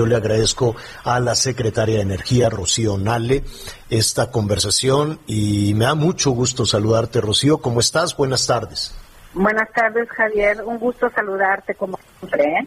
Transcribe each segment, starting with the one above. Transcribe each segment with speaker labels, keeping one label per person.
Speaker 1: Yo le agradezco a la secretaria de Energía, Rocío Nale, esta conversación y me da mucho gusto saludarte, Rocío. ¿Cómo estás? Buenas tardes.
Speaker 2: Buenas tardes, Javier. Un gusto saludarte como siempre. ¿eh?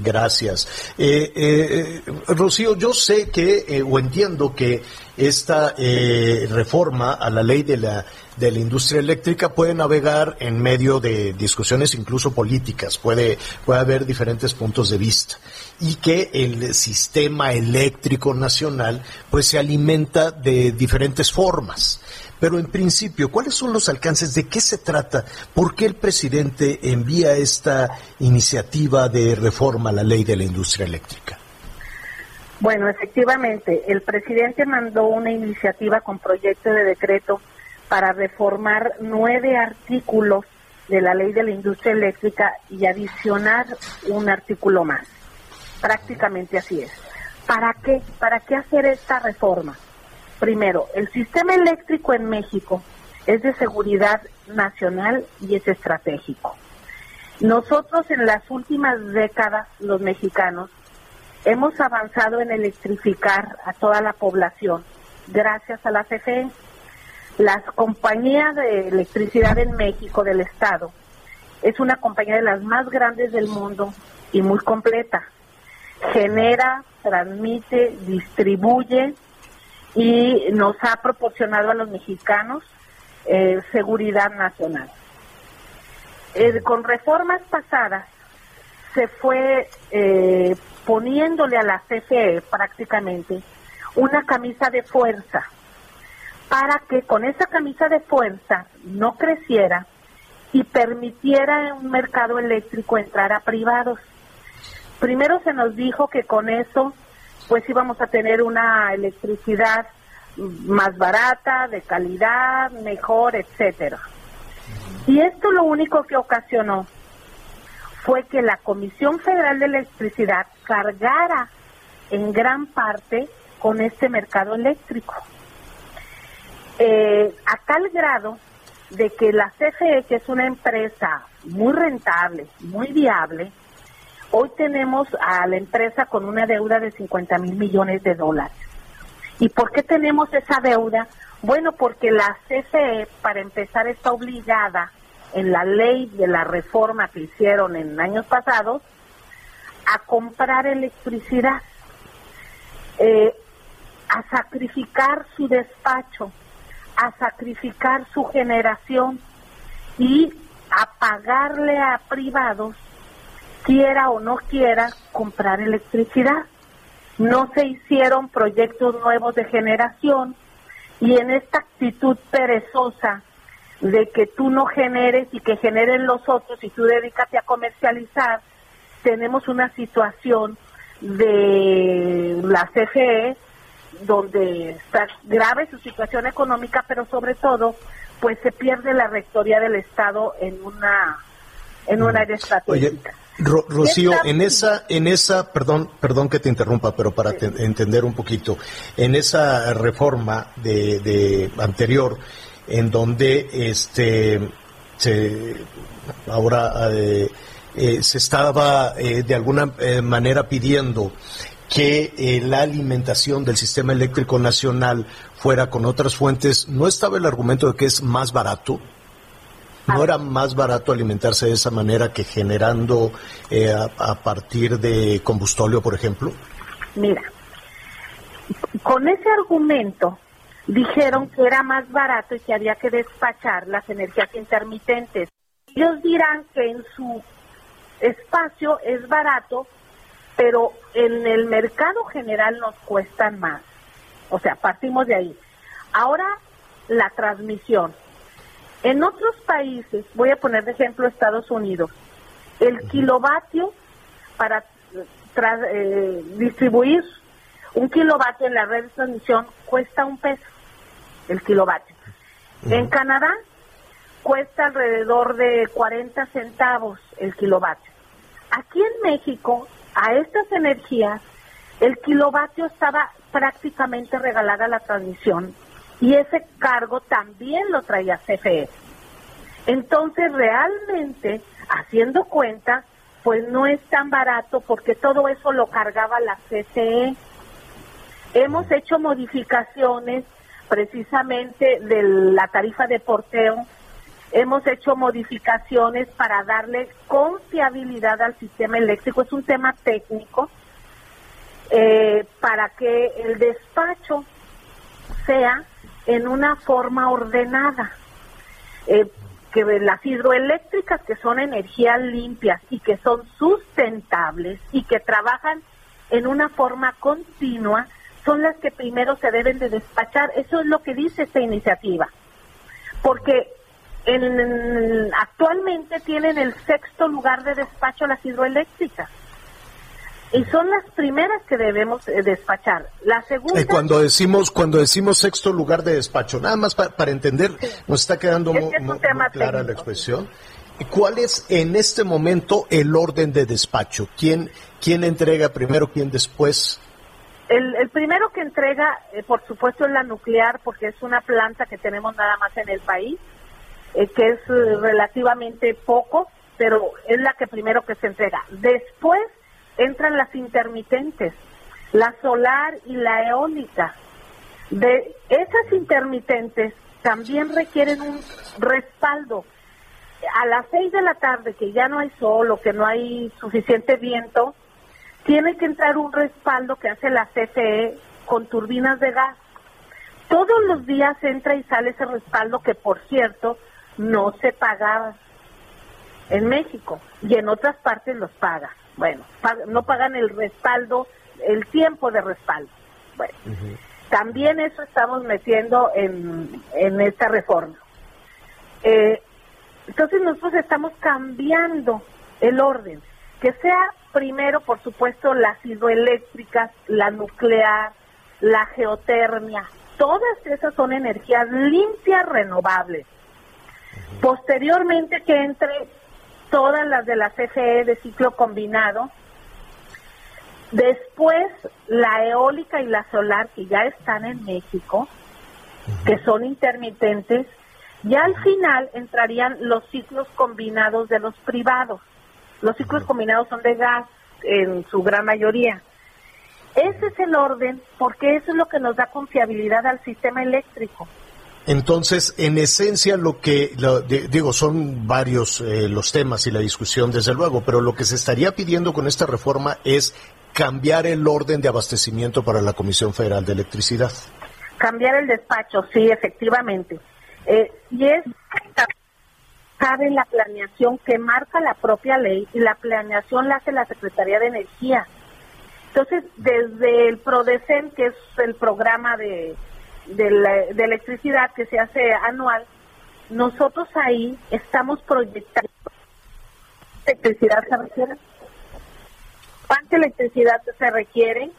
Speaker 1: Gracias. Eh, eh, Rocío, yo sé que, o entiendo que esta eh, reforma a la ley de la, de la industria eléctrica puede navegar en medio de discusiones incluso políticas, puede, puede haber diferentes puntos de vista y que el sistema eléctrico nacional pues se alimenta de diferentes formas. Pero en principio, ¿cuáles son los alcances? ¿De qué se trata? ¿Por qué el presidente envía esta iniciativa de reforma a la ley de la industria eléctrica?
Speaker 2: Bueno, efectivamente, el presidente mandó una iniciativa con proyecto de decreto para reformar nueve artículos de la ley de la industria eléctrica y adicionar un artículo más. Prácticamente así es. ¿Para qué? ¿Para qué hacer esta reforma? Primero, el sistema eléctrico en México es de seguridad nacional y es estratégico. Nosotros en las últimas décadas, los mexicanos, hemos avanzado en electrificar a toda la población gracias a la CFE. Las compañías de electricidad en México del Estado es una compañía de las más grandes del mundo y muy completa. Genera, transmite, distribuye y nos ha proporcionado a los mexicanos eh, seguridad nacional. Eh, con reformas pasadas se fue eh, poniéndole a la CFE prácticamente una camisa de fuerza para que con esa camisa de fuerza no creciera y permitiera en un mercado eléctrico entrar a privados. Primero se nos dijo que con eso pues íbamos a tener una electricidad más barata, de calidad, mejor, etcétera. Y esto lo único que ocasionó fue que la Comisión Federal de Electricidad cargara en gran parte con este mercado eléctrico. Eh, a tal grado de que la CFE, que es una empresa muy rentable, muy viable, Hoy tenemos a la empresa con una deuda de 50 mil millones de dólares. ¿Y por qué tenemos esa deuda? Bueno, porque la CFE, para empezar, está obligada en la ley de la reforma que hicieron en años pasados a comprar electricidad, eh, a sacrificar su despacho, a sacrificar su generación y a pagarle a privados quiera o no quiera comprar electricidad. No se hicieron proyectos nuevos de generación y en esta actitud perezosa de que tú no generes y que generen los otros y tú dedícate a comercializar, tenemos una situación de la CFE donde está grave su situación económica, pero sobre todo, pues se pierde la rectoría del Estado en una en una área estratégica.
Speaker 1: Rocío, en esa, en esa, perdón, perdón que te interrumpa, pero para entender un poquito, en esa reforma de, de anterior, en donde este se, ahora eh, eh, se estaba eh, de alguna manera pidiendo que la alimentación del sistema eléctrico nacional fuera con otras fuentes, ¿no estaba el argumento de que es más barato? ¿No era más barato alimentarse de esa manera que generando eh, a, partir de combustóleo, por ejemplo?
Speaker 2: Mira, con ese argumento dijeron que era más barato y que había que despachar las energías intermitentes. Ellos dirán que en su espacio es barato, pero en el mercado general nos cuestan más. O sea, partimos de ahí. Ahora la transmisión. En otros países, voy a poner de ejemplo Estados Unidos, el kilovatio para eh, distribuir un kilovatio en la red de transmisión cuesta un peso el kilovatio. En Canadá cuesta alrededor de 40 centavos el kilovatio. Aquí en México, a estas energías, el kilovatio estaba prácticamente regalada la transmisión y ese cargo también lo traía CFE. Entonces, realmente, haciendo cuenta, pues no es tan barato porque todo eso lo cargaba la CCE. Hemos hecho modificaciones precisamente de la tarifa de porteo. Hemos hecho modificaciones para darle confiabilidad al sistema eléctrico. Es un tema técnico eh, para que el despacho sea en una forma ordenada. Eh, que las hidroeléctricas que son energías limpias y que son sustentables y que trabajan en una forma continua son las que primero se deben de despachar. Eso es lo que dice esta iniciativa. Porque en, actualmente tienen el sexto lugar de despacho las hidroeléctricas y son las primeras que debemos eh, despachar. La segunda.
Speaker 1: Eh, cuando decimos cuando decimos sexto lugar de despacho, nada más para entender, nos está quedando muy, clara la expresión. ¿Cuál es en este momento el orden de despacho? ¿Quién, quién entrega primero, quién después?
Speaker 2: El, el primero que entrega, eh, por supuesto, es la nuclear, porque es una planta que tenemos nada más en el país, que es relativamente poco, pero es la que primero que se entrega. Después entran las intermitentes, la solar y la eólica. De esas intermitentes también requieren un respaldo. A las seis de la tarde, que ya no hay sol o que no hay suficiente viento, tiene que entrar un respaldo que hace la CFE con turbinas de gas. Todos los días entra y sale ese respaldo que, por cierto, no se pagaba en México y en otras partes los paga. Bueno, no pagan el respaldo, el tiempo de respaldo. Bueno, también eso estamos metiendo en, en esta reforma. Eh, entonces nosotros estamos cambiando el orden, que sea primero, por supuesto, las hidroeléctricas, la nuclear, la geotermia, todas esas son energías limpias, renovables. Posteriormente que entre todas las de la CFE de ciclo combinado. Después, la eólica y la solar, que ya están en México, que son intermitentes, y al final entrarían los ciclos combinados de los privados. Los ciclos combinados son de gas en su gran mayoría. Ese es el orden porque eso es lo que nos da confiabilidad al sistema eléctrico.
Speaker 1: Entonces, en esencia, lo que, digo, son varios eh, los temas y la discusión, desde luego, pero lo que se estaría pidiendo con esta reforma es cambiar el orden de abastecimiento para la Comisión Federal de Electricidad.
Speaker 2: Cambiar el despacho, sí, efectivamente. Eh, y es cabe la planeación que marca la propia ley y la planeación la hace la Secretaría de Energía. Entonces, desde el PRODECEN, que es el programa de de, electricidad que se hace anual, nosotros ahí estamos proyectando electricidad se requiere, cuánta electricidad se requiere,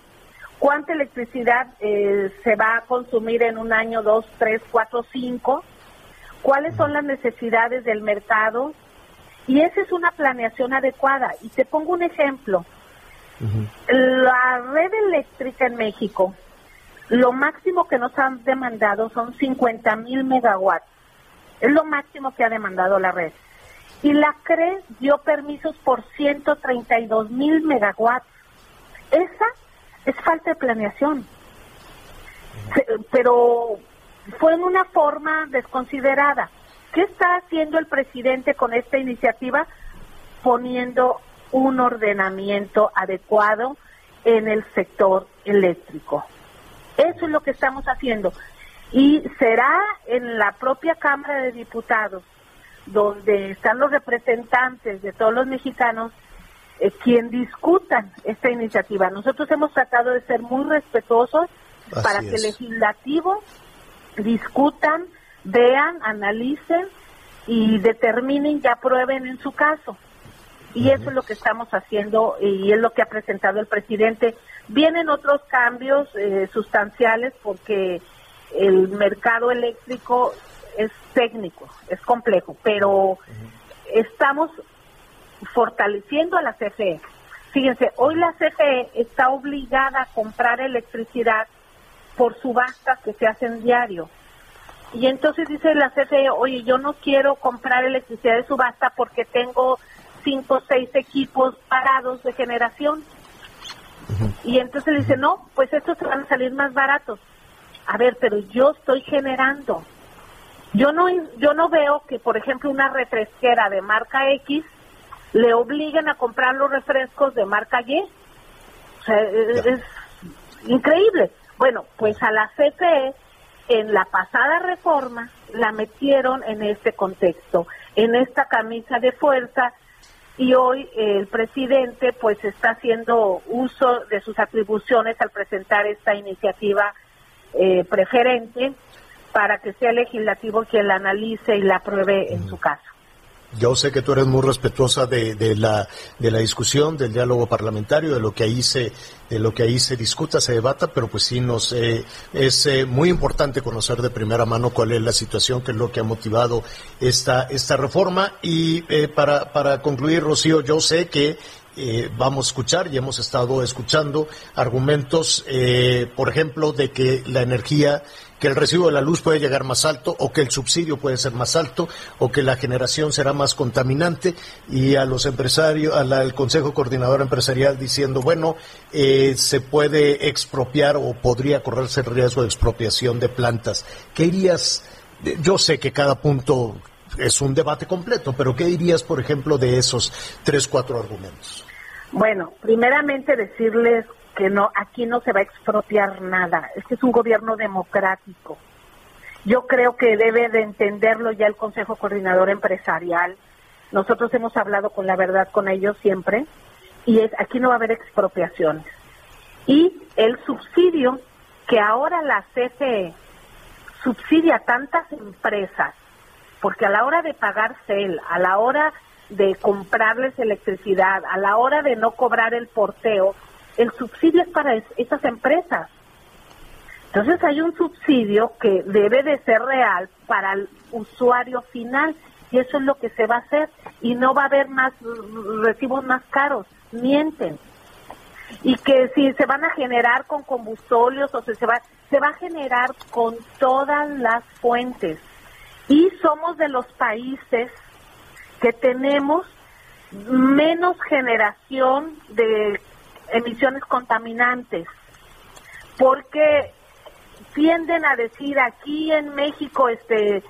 Speaker 2: cuánta electricidad eh, se va a consumir en un año, dos, tres, cuatro, cinco, cuáles son las necesidades del mercado y esa es una planeación adecuada. Y te pongo un ejemplo. La red eléctrica en México lo máximo que nos han demandado son 50 mil megawatts. Es lo máximo que ha demandado la red. Y la CRE dio permisos por 132 mil megawatts. Esa es falta de planeación. Pero fue en una forma desconsiderada. ¿Qué está haciendo el presidente con esta iniciativa? Poniendo un ordenamiento adecuado en el sector eléctrico. Eso es lo que estamos haciendo. Y será en la propia Cámara de Diputados, donde están los representantes de todos los mexicanos, eh, quien discutan esta iniciativa. Nosotros hemos tratado de ser muy respetuosos para que el legislativo discutan, vean, analicen y determinen y aprueben en su caso. Y eso es lo que estamos haciendo y es lo que ha presentado el presidente. Vienen otros cambios eh, sustanciales porque el mercado eléctrico es técnico, es complejo, pero estamos fortaleciendo a la CFE. Fíjense, hoy la CFE está obligada a comprar electricidad por subastas que se hacen diario. Y entonces dice la CFE, oye, yo no quiero comprar electricidad de subasta porque tengo cinco o seis equipos parados de generación. Y entonces le dice, no, pues estos se van a salir más baratos. A ver, pero yo estoy generando. Yo no, yo no veo que, por ejemplo, una refresquera de marca X le obliguen a comprar los refrescos de marca Y. O sea, es, increíble. Bueno, pues a la CFE en la pasada reforma la metieron en este contexto, en esta camisa de fuerza y hoy el presidente pues está haciendo uso de sus atribuciones al presentar esta iniciativa eh, preferente para que sea el legislativo quien la analice y la apruebe en su caso.
Speaker 1: Yo sé que tú eres muy respetuosa de, de, la, de la discusión, del diálogo parlamentario, de lo que ahí se, de lo que ahí se discuta, se debata, pero pues sí nos eh, es eh, muy importante conocer de primera mano cuál es la situación, qué es lo que ha motivado esta esta reforma. Y eh, para para concluir, Rocío, yo sé que eh, vamos a escuchar y hemos estado escuchando argumentos, eh, por ejemplo, de que la energía, que el recibo de la luz puede llegar más alto o que el subsidio puede ser más alto o que la generación será más contaminante y a los empresarios, al Consejo Coordinador Empresarial diciendo, bueno, eh, se puede expropiar o podría correrse el riesgo de expropiación de plantas. ¿Qué dirías? Yo sé que cada punto es un debate completo, pero ¿qué dirías, por ejemplo, de esos tres, cuatro argumentos?
Speaker 2: Bueno, primeramente decirles que no, aquí no se va a expropiar nada. Este es un gobierno democrático. Yo creo que debe de entenderlo ya el Consejo Coordinador Empresarial. Nosotros hemos hablado con la verdad con ellos siempre y es aquí no va a haber expropiaciones. Y el subsidio que ahora la CFE subsidia a tantas empresas, porque a la hora de pagar CEL, a la hora de comprarles electricidad, a la hora de no cobrar el porteo, el subsidio es para esas empresas. Entonces hay un subsidio que debe de ser real para el usuario final y eso es lo que se va a hacer y no va a haber más recibos más caros, mienten. Y que si se van a generar con combustóleos o se, se va se va a generar con todas las fuentes. Y somos de los países que tenemos menos generación de emisiones contaminantes, porque tienden a decir aquí en México, este,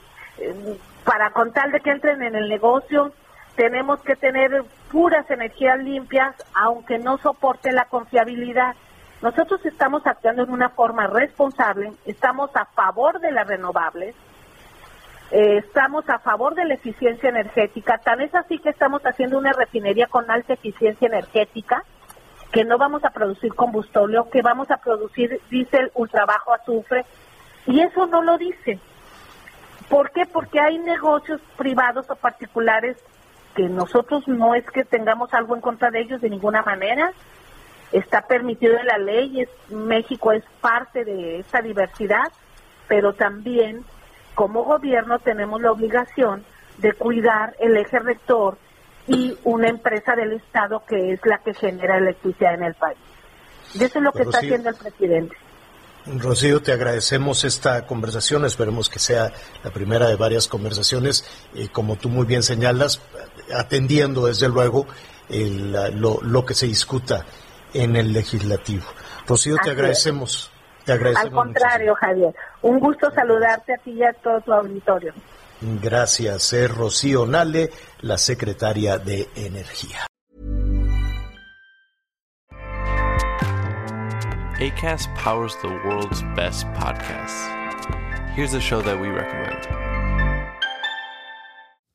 Speaker 2: para contar de que entren en el negocio, tenemos que tener puras energías limpias, aunque no soporte la confiabilidad. Nosotros estamos actuando en una forma responsable, estamos a favor de las renovables, eh, estamos a favor de la eficiencia energética, tan es así que estamos haciendo una refinería con alta eficiencia energética, que no vamos a producir combustóleo, que vamos a producir diésel ultra bajo azufre, y eso no lo dice. ¿Por qué? Porque hay negocios privados o particulares que nosotros no es que tengamos algo en contra de ellos de ninguna manera, está permitido en la ley, es, México es parte de esta diversidad, pero también como gobierno tenemos la obligación de cuidar el eje rector y una empresa del Estado que es la que genera electricidad en el país. Y eso es lo que está haciendo el presidente.
Speaker 1: Rocío, te agradecemos esta conversación, esperemos que sea la primera de varias conversaciones, y como tú muy bien señalas, atendiendo desde luego lo, lo, que se discuta en el legislativo. Rocío, te agradecemos.
Speaker 2: Al contrario, Javier. Un gusto saludarte a ti y a todo tu auditorio.
Speaker 1: Gracias. Es Rocío Nale, la secretaria de Energía.
Speaker 3: ACAST powers the world's best podcasts. Here's a show that we recommend.